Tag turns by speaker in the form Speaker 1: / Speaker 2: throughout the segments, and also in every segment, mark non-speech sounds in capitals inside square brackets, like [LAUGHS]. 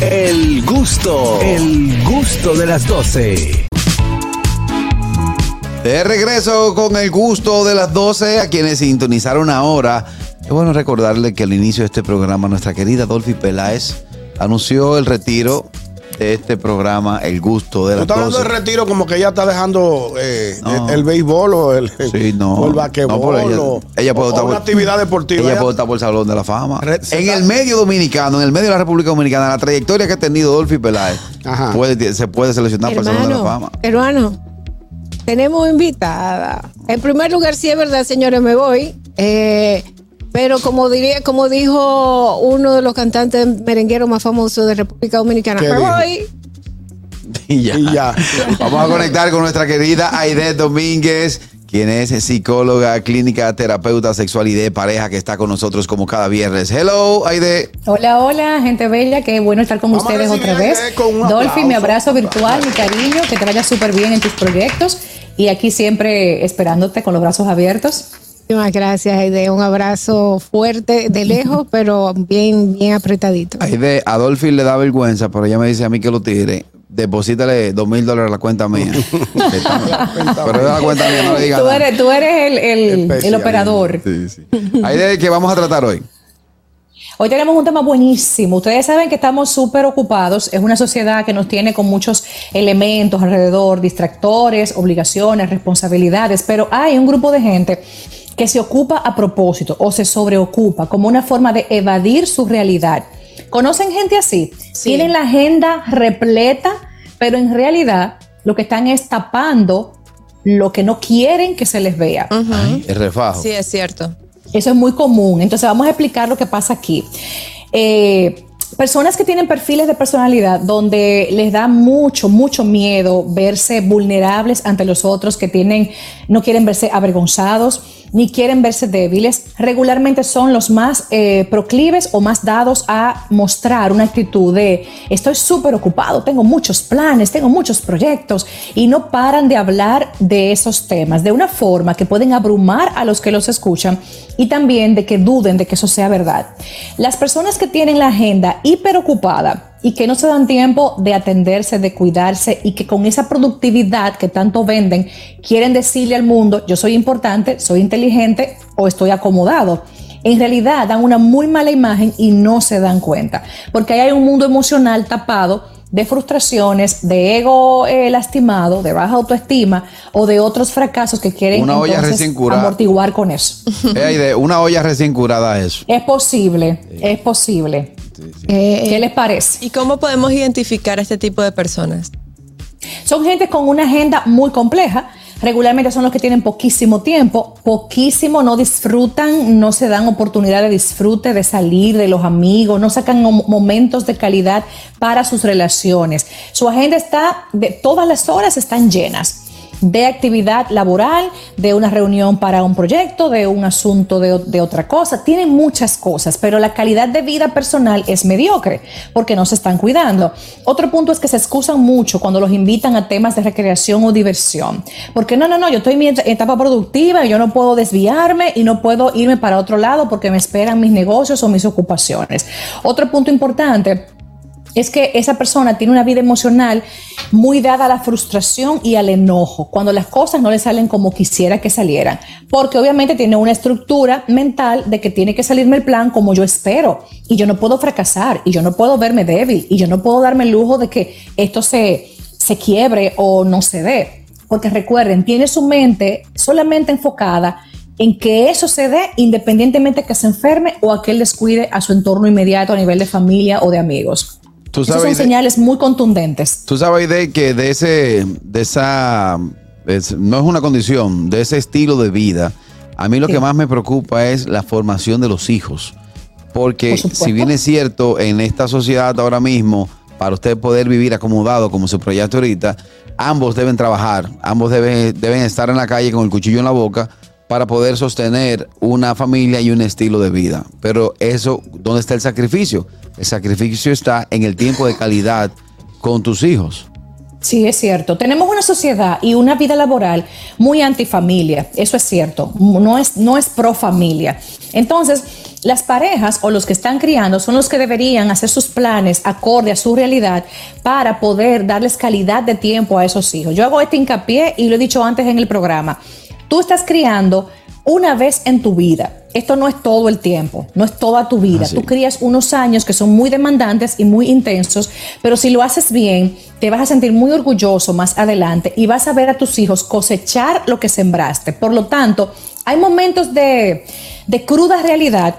Speaker 1: El gusto, el gusto de las 12.
Speaker 2: De regreso con el gusto de las 12 a quienes sintonizaron ahora. Es bueno recordarle que al inicio de este programa nuestra querida Dolphy Peláez anunció el retiro de este programa, El Gusto de
Speaker 3: Tú
Speaker 2: las
Speaker 3: estás hablando
Speaker 2: 12.
Speaker 3: de retiro como que ella está dejando eh,
Speaker 2: No.
Speaker 3: el, el béisbol o el,
Speaker 2: Sí, no.
Speaker 3: o el basquetbol
Speaker 2: No, ella,
Speaker 3: o,
Speaker 2: ella puede
Speaker 3: o
Speaker 2: estar
Speaker 3: una
Speaker 2: por-
Speaker 3: actividad deportiva.
Speaker 2: Ella
Speaker 3: Ella-
Speaker 2: puede estar por el Salón de la Fama.
Speaker 3: Re-
Speaker 2: En el medio dominicano, en el medio de la República Dominicana, la trayectoria que ha tenido Dolphy Peláez
Speaker 3: Ajá.
Speaker 2: puede- se puede seleccionar para el Salón de la Fama.
Speaker 4: hermano, tenemos invitada. En primer lugar, sí es verdad, señores, me voy. Eh, pero como diría, como dijo uno de los cantantes merengueros más famosos de República Dominicana, voy.
Speaker 2: Y ya.
Speaker 3: Y ya. [LAUGHS]
Speaker 2: Vamos a conectar con nuestra querida Aide Domínguez, quien es psicóloga, clínica, terapeuta sexual y de pareja, que está con nosotros como cada viernes. Hello, Aide.
Speaker 5: Hola, hola, gente bella, qué bueno estar con
Speaker 3: Vamos
Speaker 5: ustedes otra vez. Dolphy, mi abrazo virtual, mi cariño, que te vaya súper bien en tus proyectos y aquí siempre esperándote con los brazos abiertos.
Speaker 4: Muchísimas gracias, Aide. Un abrazo fuerte de lejos, [LAUGHS] pero bien, bien apretadito.
Speaker 2: Aide, a Dolphy le da vergüenza, pero ella me dice a mí que lo tire. Deposítale dos mil dólares a la cuenta mía. [LAUGHS] pero es la cuenta mía, no le diga
Speaker 5: Tú
Speaker 2: nada.
Speaker 5: eres, tú eres el, el- el operador.
Speaker 2: Sí, sí. Aide, ¿de qué vamos a tratar hoy?
Speaker 5: Hoy tenemos un tema buenísimo. Ustedes saben que estamos súper ocupados. Es una sociedad que nos tiene con muchos elementos alrededor, distractores, obligaciones, responsabilidades, pero hay un grupo de gente que se ocupa a propósito o se sobreocupa como una forma de evadir su realidad. ¿Conocen gente así? Tienen la agenda repleta, pero en realidad lo que están es tapando lo que no quieren que se les vea.
Speaker 2: El refajo.
Speaker 6: Sí, es cierto.
Speaker 5: Eso es muy común. Entonces vamos a explicar lo que pasa aquí. Eh, personas que tienen perfiles de personalidad donde les da mucho, mucho miedo verse vulnerables ante los otros, que tienen, no quieren verse avergonzados, ni quieren verse débiles, regularmente son los más eh, proclives o más dados a mostrar una actitud de estoy súper ocupado, tengo muchos planes, tengo muchos proyectos y no paran de hablar de esos temas de una forma que pueden abrumar a los que los escuchan y también de que duden de que eso sea verdad. Las personas que tienen la agenda hiperocupada y que no se dan tiempo de atenderse, de cuidarse y que con esa productividad que tanto venden quieren decirle al mundo, yo soy importante, soy inteligente o estoy acomodado. En realidad dan una muy mala imagen y no se dan cuenta, porque ahí hay un mundo emocional tapado de frustraciones, de ego eh, lastimado, de baja autoestima o de otros fracasos que quieren
Speaker 2: Una olla
Speaker 5: entonces
Speaker 2: recién curada.
Speaker 5: amortiguar con eso.
Speaker 2: Eh, una olla recién curada eso.
Speaker 5: es posible, es posible.
Speaker 4: Eh,
Speaker 5: ¿Qué les parece?
Speaker 6: ¿Y cómo podemos identificar a este tipo de personas?
Speaker 5: Son gente con una agenda muy compleja. Regularmente son los que tienen poquísimo tiempo, poquísimo, no disfrutan, no se dan oportunidad de disfrute, de salir, de los amigos, no sacan mo- momentos de calidad para sus relaciones. Su agenda está, de todas las horas están llenas de actividad laboral, de una reunión para un proyecto, de un asunto de, otra cosa. Tienen muchas cosas, pero la calidad de vida personal es mediocre porque no se están cuidando. Otro punto es que se excusan mucho cuando los invitan a temas de recreación o diversión. Porque no, no, no, yo estoy en mi et- etapa productiva yo no puedo desviarme y no puedo irme para otro lado porque me esperan mis negocios o mis ocupaciones. Otro punto importante es que esa persona tiene una vida emocional muy dada a la frustración y al enojo, cuando las cosas no le salen como quisiera que salieran, porque obviamente tiene una estructura mental de que tiene que salirme el plan como yo espero, y yo no puedo fracasar, y yo no puedo verme débil, y yo no puedo darme el lujo de que esto se, se quiebre o no se dé, porque recuerden, tiene su mente solamente enfocada en que eso se dé independientemente que se enferme o a que él descuide a su entorno inmediato a nivel de familia o de amigos.
Speaker 2: Tú
Speaker 5: Esas son señales muy contundentes.
Speaker 2: Tú sabes de que de ese, de esa, es- no es una condición, de ese estilo de vida, a mí lo
Speaker 5: Sí.
Speaker 2: que más me preocupa es la formación de los hijos. Porque
Speaker 5: Por
Speaker 2: si bien es cierto, en esta sociedad ahora mismo, para usted poder vivir acomodado como se proyecta ahorita, ambos deben trabajar, ambos deben, deben estar en la calle con el cuchillo en la boca para poder sostener una familia y un estilo de vida. Pero eso, ¿dónde está el sacrificio? El sacrificio está en el tiempo de calidad con tus hijos.
Speaker 5: Sí, es cierto. Tenemos una sociedad y una vida laboral muy antifamilia. Eso es cierto. No es, no es pro familia. Entonces, las parejas o los que están criando son los que deberían hacer sus planes acorde a su realidad para poder darles calidad de tiempo a esos hijos. Yo hago este hincapié y lo he dicho antes en el programa. Tú estás criando una vez en tu vida. Esto no es todo el tiempo, no es toda tu vida.
Speaker 2: Así.
Speaker 5: Tú crías unos años que son muy demandantes y muy intensos, pero si lo haces bien, te vas a sentir muy orgulloso más adelante y vas a ver a tus hijos cosechar lo que sembraste. Por lo tanto, hay momentos de, de cruda realidad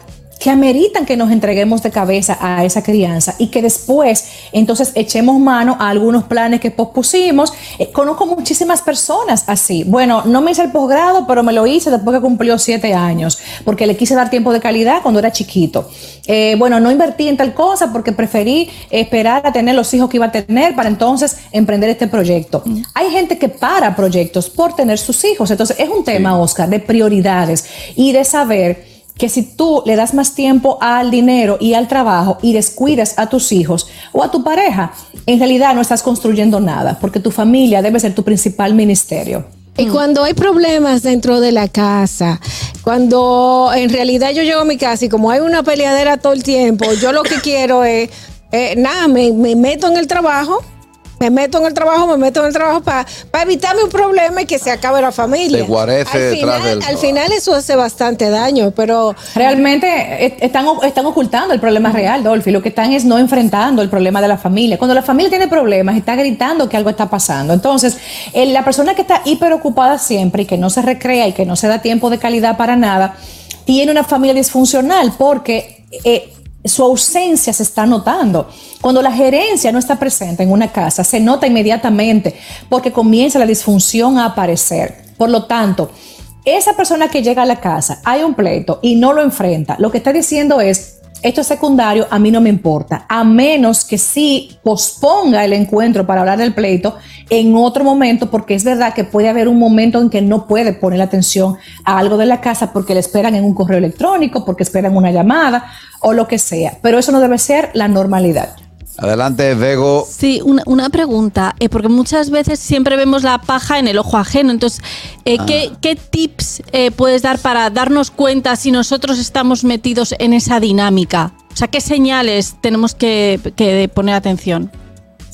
Speaker 5: que ameritan que nos entreguemos de cabeza a esa crianza y que después entonces echemos mano a algunos planes que pospusimos. Eh, conozco muchísimas personas así. Bueno, no me hice el posgrado, pero me lo hice después que cumplió siete años, porque le quise dar tiempo de calidad cuando era chiquito. Eh, bueno, no invertí en tal cosa porque preferí esperar a tener los hijos que iba a tener para entonces emprender este proyecto. Hay gente que para proyectos por tener sus hijos. Entonces es un tema, Oscar, de prioridades y de saber que si tú le das más tiempo al dinero y al trabajo y descuidas a tus hijos o a tu pareja, en realidad no estás construyendo nada, porque tu familia debe ser tu principal ministerio.
Speaker 4: Y cuando hay problemas dentro de la casa, cuando en realidad yo llego a mi casa y como hay una peleadera todo el tiempo, yo lo que quiero es, eh, nada, me, me meto en el trabajo, me meto en el trabajo, me meto en el trabajo para evitarme un problema y que se acabe la familia.
Speaker 2: Te guarece
Speaker 4: al
Speaker 2: detrás
Speaker 4: final,
Speaker 2: del
Speaker 4: al final eso hace bastante daño, pero
Speaker 5: Realmente están, están ocultando el problema real, Dolphy. Lo que están es no enfrentando el problema de la familia. Cuando la familia tiene problemas, está gritando que algo está pasando. Entonces, eh, la persona que está hiperocupada siempre y que no se recrea y que no se da tiempo de calidad para nada, tiene una familia disfuncional porque eh, su ausencia se está notando. Cuando la gerencia no está presente en una casa, se nota inmediatamente porque comienza la disfunción a aparecer. Por lo tanto, esa persona que llega a la casa, hay un pleito y no lo enfrenta, lo que está diciendo es, esto es secundario, a mí no me importa, a menos que sí posponga el encuentro para hablar del pleito en otro momento, porque es verdad que puede haber un momento en que no puede poner atención a algo de la casa porque le esperan en un correo electrónico, porque esperan una llamada o lo que sea, pero eso no debe ser la normalidad.
Speaker 2: Adelante, Vego.
Speaker 7: Sí, una, una pregunta, eh, porque muchas veces siempre vemos la paja en el ojo ajeno. Entonces, eh, ¿qué, qué tips eh, puedes dar para darnos cuenta si nosotros estamos metidos en esa dinámica? O sea, ¿qué señales tenemos que, que poner atención?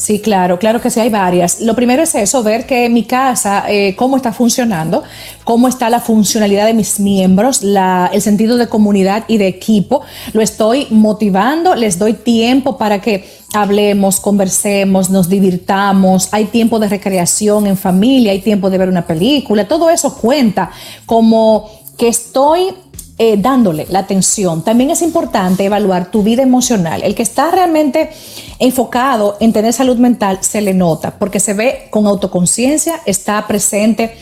Speaker 5: Sí, claro, claro que sí, hay varias. Lo primero es eso, ver que mi casa, eh, cómo está funcionando, cómo está la funcionalidad de mis miembros, la- el sentido de comunidad y de equipo. Lo estoy motivando, les doy tiempo para que hablemos, conversemos, nos divirtamos, hay tiempo de recreación en familia, hay tiempo de ver una película, todo eso cuenta como que estoy eh, dándole la atención. También es importante evaluar tu vida emocional. El que está realmente enfocado en tener salud mental se le nota porque se ve con autoconciencia, está presente,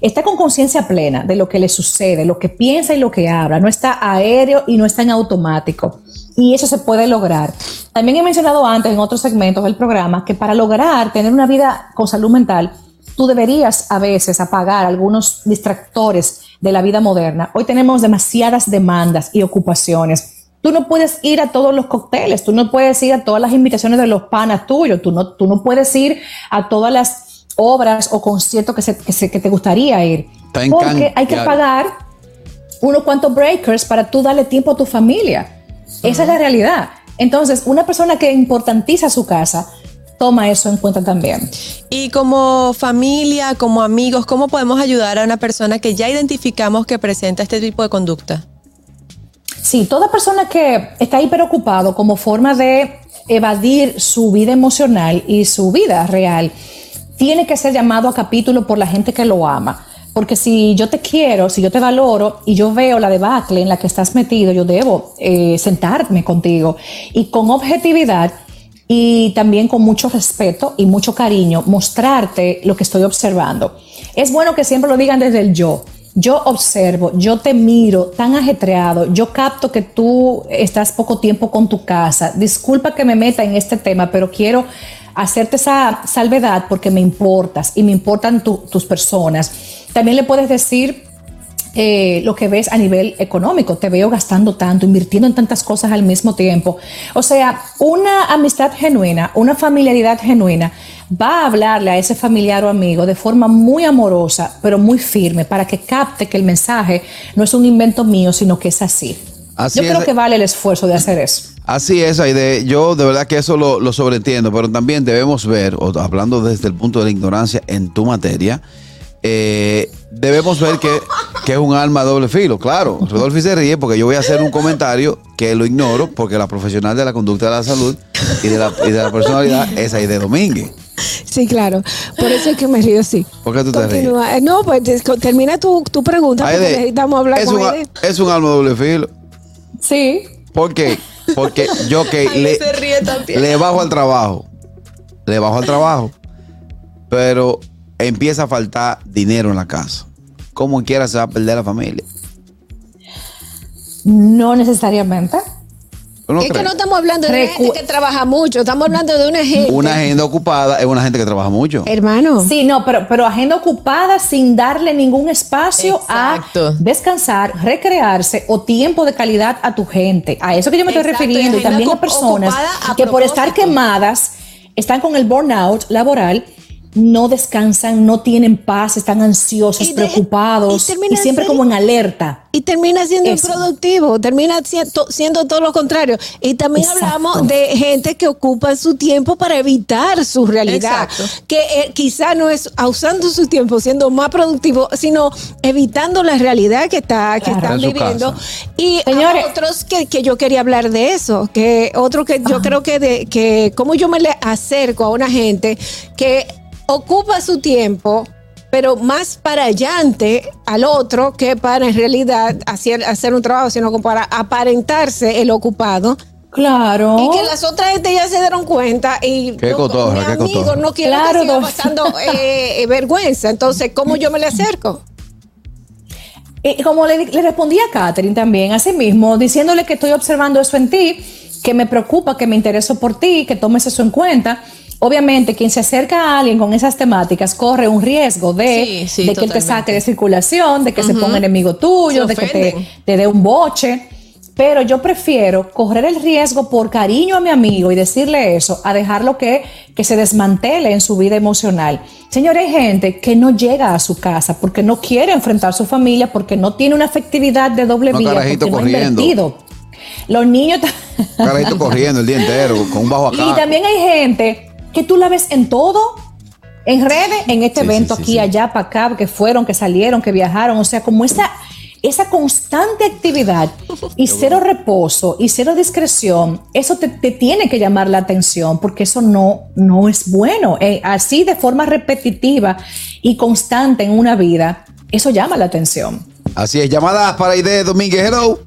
Speaker 5: está con conciencia plena de lo que le sucede, lo que piensa y lo que habla. No está aéreo y no está en automático. Y eso se puede lograr. También he mencionado antes en otros segmentos del programa que para lograr tener una vida con salud mental, tú deberías a veces apagar algunos distractores de la vida moderna. Hoy tenemos demasiadas demandas y ocupaciones. Tú no puedes ir a todos los cócteles, tú no puedes ir a todas las invitaciones de los panas tuyos, tú no, tú no puedes ir a todas las obras o conciertos que, se- que, se- que te gustaría ir. Porque hay que pagar unos cuantos breakers para tú darle tiempo a tu familia. Esa es la realidad. Entonces, una persona que importantiza su casa, toma eso en cuenta también.
Speaker 6: Y como familia, como amigos, ¿cómo podemos ayudar a una persona que ya identificamos que presenta este tipo de conducta?
Speaker 5: Sí, toda persona que está hiperocupado como forma de evadir su vida emocional y su vida real, tiene que ser llamado a capítulo por la gente que lo ama. Porque si yo te quiero, si yo te valoro y yo veo la debacle en la que estás metido, yo debo eh, sentarme contigo y con objetividad y también con mucho respeto y mucho cariño mostrarte lo que estoy observando. Es bueno que siempre lo digan desde el yo. Yo observo, yo te miro tan ajetreado, yo capto que tú estás poco tiempo con tu casa. Disculpa que me meta en este tema, pero quiero hacerte esa salvedad porque me importas y me importan tu- tus personas. También le puedes decir eh, lo que ves a nivel económico. Te veo gastando tanto, invirtiendo en tantas cosas al mismo tiempo. O sea, una amistad genuina, una familiaridad genuina va a hablarle a ese familiar o amigo de forma muy amorosa, pero muy firme, para que capte que el mensaje no es un invento mío, sino que es así.
Speaker 2: Así
Speaker 5: Yo creo
Speaker 2: es.
Speaker 5: que vale el esfuerzo de hacer eso.
Speaker 2: Así es, Aide. Yo de verdad que eso lo, lo sobreentiendo, pero también debemos ver, o hablando desde el punto de la ignorancia en tu materia, eh, debemos ver que, que es un alma a doble filo. Claro, Rodolfo se ríe porque yo voy a hacer un comentario que lo ignoro porque la profesional de la conducta de la salud y de la, y de la personalidad es Aide Domínguez.
Speaker 4: Sí, claro. Por eso es que me río así.
Speaker 2: ¿Por qué tú te ríes?
Speaker 4: Eh, No, pues termina tu, tu pregunta porque
Speaker 2: Aide,
Speaker 4: necesitamos hablar
Speaker 2: es,
Speaker 4: con
Speaker 2: un,
Speaker 4: Aide.
Speaker 2: es un alma a doble filo.
Speaker 5: Sí.
Speaker 2: ¿Por qué? Porque yo que [LAUGHS] le,
Speaker 6: se ríe también.
Speaker 2: le bajo al trabajo, le bajo al trabajo, pero empieza a faltar dinero en la casa. Como quiera se va a perder la familia.
Speaker 5: No necesariamente.
Speaker 2: ¿Tú no
Speaker 4: es que no estamos hablando de una gente que trabaja mucho, estamos hablando de una gente.
Speaker 2: Una agenda ocupada es una gente que trabaja mucho.
Speaker 4: Hermano.
Speaker 5: Sí, no, pero, pero agenda ocupada sin darle ningún espacio
Speaker 6: Exacto.
Speaker 5: a descansar, recrearse o tiempo de calidad a tu gente. A eso que yo me estoy
Speaker 6: Exacto,
Speaker 5: refiriendo. Y también a personas
Speaker 6: a
Speaker 5: que por estar quemadas están con el burnout laboral. No descansan, no tienen paz, están ansiosos,
Speaker 4: Y de-
Speaker 5: preocupados
Speaker 4: y
Speaker 5: y, siempre
Speaker 4: ser-
Speaker 5: como en alerta.
Speaker 4: Y termina siendo
Speaker 5: Eso.
Speaker 4: improductivo, termina siendo, siendo todo lo contrario. Y también
Speaker 5: Exacto.
Speaker 4: hablamos de gente que ocupa su tiempo para evitar su realidad.
Speaker 6: Exacto.
Speaker 4: Que eh, quizá no es usando su tiempo siendo más productivo, sino evitando la realidad que, está, que
Speaker 5: Claro.
Speaker 4: están viviendo.
Speaker 2: casa.
Speaker 4: Y
Speaker 5: Señores.
Speaker 4: otros que, que yo quería hablar de eso, que otro que yo creo que de que cómo yo me le acerco a una gente que ocupa su tiempo pero más para allante al otro que para en realidad hacer, hacer un trabajo, sino como para aparentarse el ocupado.
Speaker 5: Claro.
Speaker 4: Y que las otras gente ya se dieron cuenta y
Speaker 2: Qué
Speaker 4: no-
Speaker 2: cotorra,
Speaker 4: mi
Speaker 2: qué
Speaker 4: amigo
Speaker 2: cotorra.
Speaker 4: no quiere
Speaker 5: Claro,
Speaker 4: que siga pasando eh, eh, vergüenza. Entonces, ¿cómo yo me le acerco?
Speaker 5: Y [LAUGHS] como le, le respondí a Catherine también, así mismo, diciéndole que estoy observando eso en ti, que me preocupa, que me intereso por ti, que tomes eso en cuenta. Obviamente, quien se acerca a alguien con esas temáticas corre un riesgo de,
Speaker 6: Sí, sí,
Speaker 5: de que él te saque de circulación, de que se ponga enemigo tuyo, de que te, dé un boche. Pero yo prefiero correr el riesgo por cariño a mi amigo y decirle eso, a dejarlo que, que se desmantele en su vida emocional. Señores, hay gente que no llega a su casa porque no quiere enfrentar a su familia, porque no tiene una efectividad de doble
Speaker 2: Unos
Speaker 5: vía, porque no ha
Speaker 2: corriendo.
Speaker 5: invertido. Los niños...
Speaker 2: Carajito corriendo el día entero con un bajo acá. [LAUGHS]
Speaker 5: y también hay gente que tú la ves en todo, en redes, en este
Speaker 2: Sí,
Speaker 5: evento,
Speaker 2: sí, sí,
Speaker 5: aquí,
Speaker 2: sí.
Speaker 5: allá, para acá, que fueron, que salieron, que viajaron, o sea, como esa, esa constante actividad [LAUGHS] y cero reposo y cero discreción, eso te, te tiene que llamar la atención porque eso no, no es bueno. Eh, así de forma repetitiva y constante en una vida, eso llama la atención.
Speaker 2: Así es, llamadas para Aide Domínguez. Hello.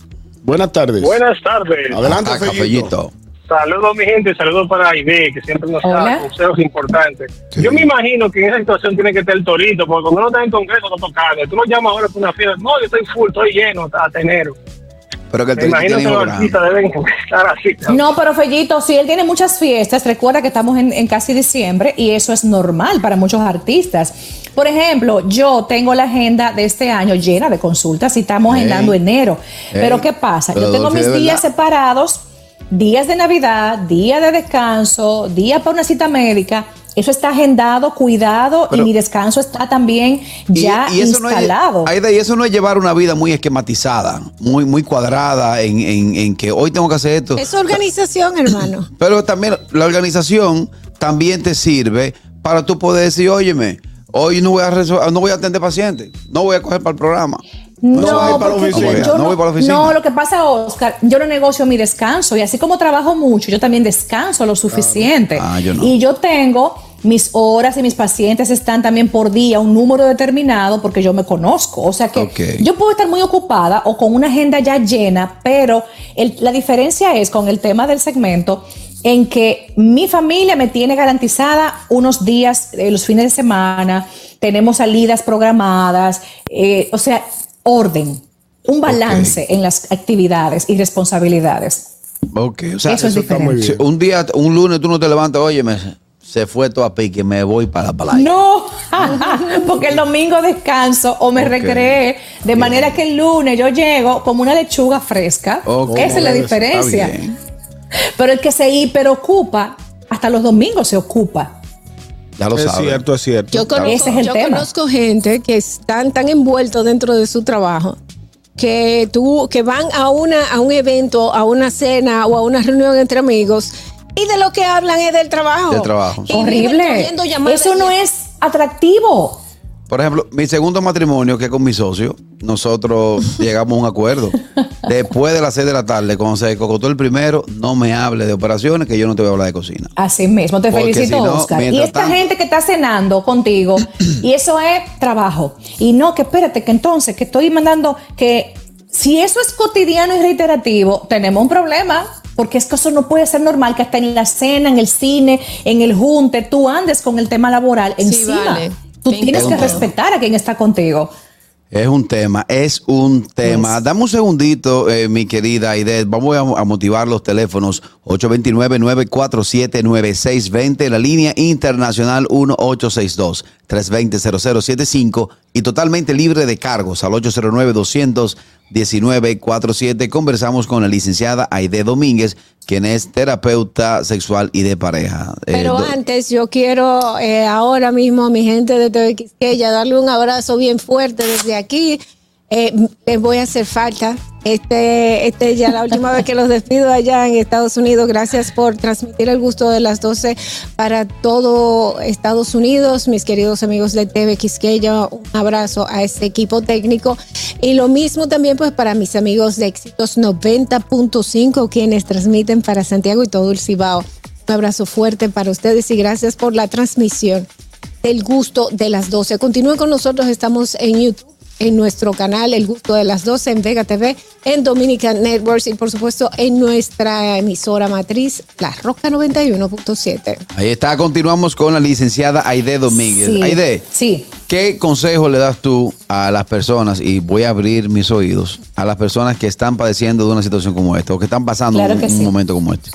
Speaker 3: Buenas tardes.
Speaker 8: Buenas tardes.
Speaker 3: Adelante, Fellito.
Speaker 2: cafellito.
Speaker 8: Saludos, mi gente. Saludos para Aide, que siempre nos da consejos importantes.
Speaker 2: Sí.
Speaker 8: Yo me imagino que en esa situación tiene que estar el torito, porque cuando uno está en congreso, está tocando. Tú nos llamas ahora para una fiesta. No, yo estoy full, estoy lleno hasta enero.
Speaker 2: Pero que el
Speaker 8: imagino
Speaker 2: tiene
Speaker 8: que los artistas deben estar así.
Speaker 5: No, pero Fellito, si él tiene muchas fiestas, recuerda que estamos en, en casi diciembre y eso es normal para muchos artistas. Por ejemplo, yo tengo la agenda de este año llena de consultas y estamos agendando enero.
Speaker 2: Ey.
Speaker 5: Pero ¿qué pasa?
Speaker 2: Pero
Speaker 5: yo tengo mis días separados, días de Navidad, día de descanso, día para una cita médica. Eso está agendado, cuidado
Speaker 2: Pero-
Speaker 5: y mi descanso está también ya
Speaker 2: eso no es-
Speaker 5: instalado.
Speaker 2: Aida, y eso no es llevar una vida muy esquematizada, muy, muy cuadrada en, en- en que hoy tengo que hacer esto.
Speaker 4: Es organización, hermano. [CLEARS THROAT]
Speaker 2: Pero también la organización también te sirve para tú poder decir, óyeme, hoy no voy a, no voy a atender pacientes, no voy a coger para el programa.
Speaker 5: No,
Speaker 3: No ir para la
Speaker 5: porque
Speaker 3: oficina.
Speaker 5: yo
Speaker 2: No voy para la oficina.
Speaker 5: No, lo que pasa, Oscar, yo no negocio mi descanso y así como trabajo mucho, yo también descanso lo suficiente.
Speaker 2: Ah, yo no.
Speaker 5: Y yo tengo mis horas y mis pacientes están también por día, un número determinado, porque yo me conozco. O sea que yo puedo estar muy ocupada o con una agenda ya llena, pero el- la diferencia es con el tema del segmento en que mi familia me tiene garantizada unos días, eh, los fines de semana, tenemos salidas programadas, eh, o sea, orden, un balance en las actividades y responsabilidades.
Speaker 2: Ok, o sea,
Speaker 5: Eso es
Speaker 3: está muy
Speaker 5: diferente.
Speaker 2: si un día, un lunes tú no te levantas, óyeme, se fue todo a pique, me voy para la playa.
Speaker 5: No, [LAUGHS] porque el domingo descanso o me recreé, de manera que el lunes yo llego como una lechuga fresca. Esa es la diferencia.
Speaker 2: bien.
Speaker 5: Pero el que se hiperocupa, hasta los domingos se ocupa.
Speaker 2: Ya lo
Speaker 3: Es
Speaker 2: sabes.
Speaker 3: cierto, es cierto.
Speaker 4: Yo conozco,
Speaker 5: Ese es el
Speaker 4: yo
Speaker 5: tema.
Speaker 4: conozco gente que están tan envueltos dentro de su trabajo que tú que van a una a un evento, a una cena o a una reunión entre amigos y de lo que hablan es del trabajo.
Speaker 2: Del trabajo.
Speaker 4: Y
Speaker 5: Horrible. Eso no es atractivo.
Speaker 2: Por ejemplo, mi segundo matrimonio, que es con mi socio, nosotros [LAUGHS] llegamos a un acuerdo. Después de las 6 de la tarde, cuando se cocotó el primero, no me hable de operaciones, que yo no te voy a hablar de cocina.
Speaker 5: Así mismo, te
Speaker 2: Porque
Speaker 5: felicito,
Speaker 2: si no,
Speaker 5: Oscar. Y esta
Speaker 2: tanto-
Speaker 5: gente que está cenando contigo, y eso es trabajo. Y no, que espérate, que entonces, que estoy mandando que si eso es cotidiano y reiterativo, tenemos un problema. Porque es que eso no puede ser normal que hasta en la cena, en el cine, en el junte, tú andes con el tema laboral encima.
Speaker 6: vale.
Speaker 5: Tú
Speaker 6: Qué
Speaker 5: tienes que respetar a quien está contigo.
Speaker 2: Es un tema, es un tema. Dame un segundito, eh, mi querida Aide. Vamos a, a motivar los teléfonos 829-947-9620, la línea internacional 1862-320-0075 y totalmente libre de cargos al 809-219-47. Conversamos con la licenciada Aide Domínguez, quien es terapeuta sexual y de pareja. Eh,
Speaker 4: Pero antes yo quiero eh, ahora mismo a mi gente de TV Quisqueya darle un abrazo bien fuerte desde aquí. Eh, les voy a hacer falta. Este, este ya la última vez que los despido allá en Estados Unidos. Gracias por transmitir el gusto de las 12 para todo Estados Unidos. Mis queridos amigos de TV Quisqueya, un abrazo a este equipo técnico. Y lo mismo también pues para mis amigos de Éxitos 90.5, quienes transmiten para Santiago y todo el Cibao. Un abrazo fuerte para ustedes y gracias por la transmisión del gusto de las 12. Continúen con nosotros, estamos en YouTube, en nuestro canal El Gusto de las 12, en Vega TV, en Dominican Networks y por supuesto en nuestra emisora matriz, La Roca 91.7.
Speaker 2: Ahí está, continuamos con la licenciada Aide Domínguez.
Speaker 5: Sí.
Speaker 2: Aide,
Speaker 5: Sí.
Speaker 2: ¿Qué consejo le das tú a las personas, y voy a abrir mis oídos, a las personas que están padeciendo de una situación como esta o que están pasando
Speaker 5: Claro
Speaker 2: un,
Speaker 5: que
Speaker 2: un
Speaker 5: sí.
Speaker 2: momento como este?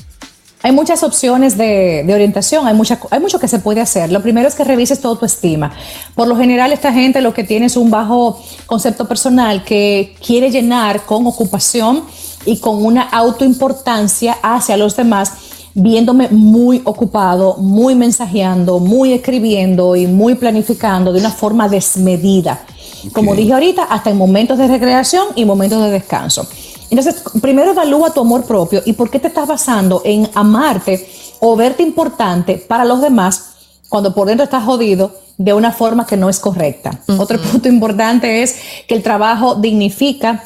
Speaker 5: Hay muchas opciones de, de orientación, hay, mucho que se puede hacer. Lo primero es que revises tu autoestima. Por lo general, esta gente lo que tiene es un bajo concepto personal que quiere llenar con ocupación y con una autoimportancia hacia los demás, viéndome muy ocupado, muy mensajeando, muy escribiendo y muy planificando de una forma desmedida. Como dije ahorita, hasta en momentos de recreación y momentos de descanso. Entonces, primero evalúa tu amor propio y por qué te estás basando en amarte o verte importante para los demás cuando por dentro estás jodido de una forma que no es correcta. Otro punto importante es que el trabajo dignifica,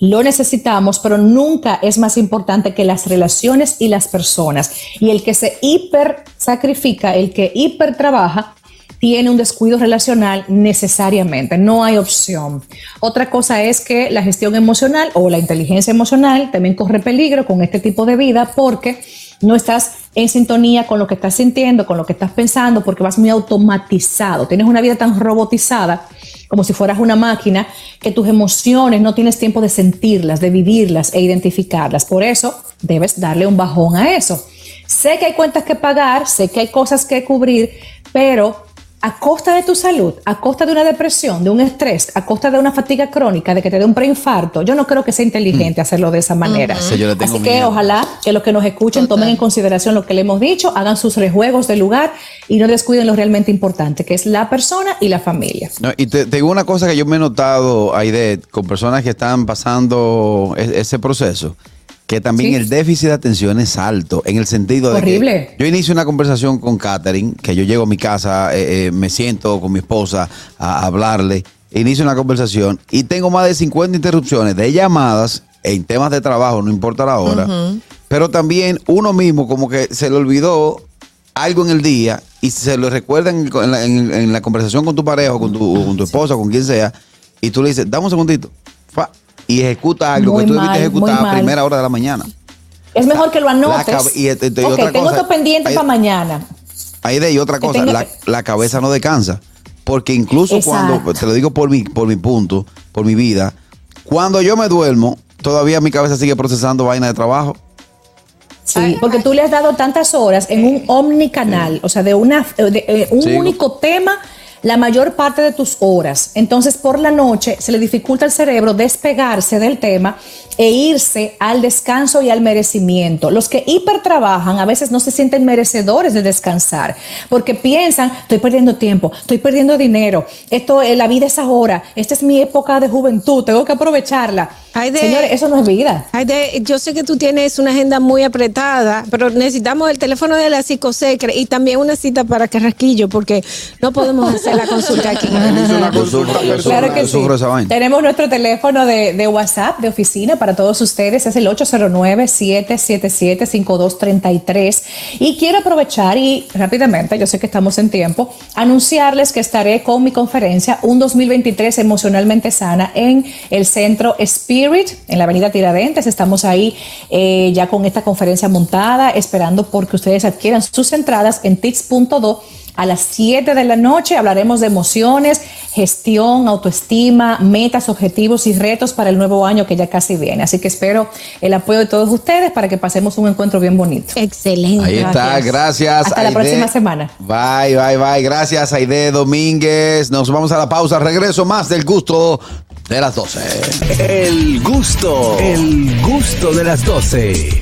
Speaker 5: lo necesitamos, pero nunca es más importante que las relaciones y las personas. Y el que se hiper sacrifica, el que hiper trabaja, tiene un descuido relacional necesariamente, no hay opción. Otra cosa es que la gestión emocional o la inteligencia emocional también corre peligro con este tipo de vida porque no estás en sintonía con lo que estás sintiendo, con lo que estás pensando, porque vas muy automatizado, tienes una vida tan robotizada como si fueras una máquina, que tus emociones no tienes tiempo de sentirlas, de vivirlas e identificarlas. Por eso debes darle un bajón a eso. Sé que hay cuentas que pagar, sé que hay cosas que cubrir, pero a costa de tu salud, a costa de una depresión, de un estrés, a costa de una fatiga crónica, de que te dé un preinfarto, yo no creo que sea inteligente hacerlo de esa manera. Así que ojalá que los que nos escuchen tomen en consideración lo que le hemos dicho, hagan sus rejuegos del lugar y no descuiden lo realmente importante, que es la persona y la familia.
Speaker 2: No, y te, te digo una cosa que yo me he notado, Aide, con personas que están pasando e- ese proceso, que también
Speaker 5: Sí.
Speaker 2: el déficit de atención es alto, en el sentido de
Speaker 5: Horrible.
Speaker 2: que yo inicio una conversación con Katherine, que yo llego a mi casa, eh, eh, me siento con mi esposa a hablarle, inicio una conversación y tengo más de 50 interrupciones de llamadas en temas de trabajo, no importa la hora, pero también uno mismo como que se le olvidó algo en el día y se lo recuerda en, la, en- en la conversación con tu pareja o con tu, con tu esposa con quien sea y tú le dices, dame un segundito fa, y ejecuta algo
Speaker 5: Muy
Speaker 2: que tú debiste ejecutar a primera hora de la mañana.
Speaker 5: Es mejor que lo anotes.
Speaker 2: y, este, y
Speaker 5: ok,
Speaker 2: otra
Speaker 5: tengo
Speaker 2: cosa,
Speaker 5: esto pendiente
Speaker 2: hay-
Speaker 5: para mañana.
Speaker 2: Ahí de ahí otra cosa, la, la cabeza no descansa. Porque incluso
Speaker 5: Exacto.
Speaker 2: cuando, te lo digo por mi, por mi punto, por mi vida, cuando yo me duermo, todavía mi cabeza sigue procesando vaina de trabajo.
Speaker 5: Sí, porque tú le has dado tantas horas en un omnicanal, o sea, de una de, eh, un
Speaker 2: Sí.
Speaker 5: único tema la mayor parte de tus horas. Entonces, por la noche se le dificulta al cerebro despegarse del tema e irse al descanso y al merecimiento. Los que hipertrabajan a veces no se sienten merecedores de descansar porque piensan, estoy perdiendo tiempo, estoy perdiendo dinero, esto, eh, la vida es ahora, esta es mi época de juventud, tengo que aprovecharla.
Speaker 4: Ay, de-
Speaker 5: Señores, eso no es vida.
Speaker 4: Ay, de- yo sé que tú tienes una agenda muy apretada, pero necesitamos el teléfono de la psicosecre y también una cita para Carrasquillo, porque no podemos hacer la consulta aquí. [LAUGHS]
Speaker 3: Una consulta.
Speaker 5: Claro que sí. Tenemos nuestro teléfono de, de WhatsApp, de oficina, para todos ustedes. Es el 809-777-5233. Y quiero aprovechar y rápidamente, yo sé que estamos en tiempo, anunciarles que estaré con mi conferencia Un 2023 Emocionalmente Sana en el Centro Spirit, en la Avenida Tiradentes. Estamos ahí eh, ya con esta conferencia montada, esperando porque ustedes adquieran sus entradas en tix.do. A las 7 de la noche hablaremos de emociones, gestión, autoestima, metas, objetivos y retos para el nuevo año que ya casi viene. Así que espero el apoyo de todos ustedes para que pasemos un encuentro bien bonito.
Speaker 4: Excelente.
Speaker 2: Ahí está, gracias.
Speaker 5: Hasta la próxima semana.
Speaker 2: Bye, bye, bye. Gracias, Aide Domínguez. Nos vamos a la pausa. Regreso más del gusto de las 12.
Speaker 1: El gusto, el gusto de las 12.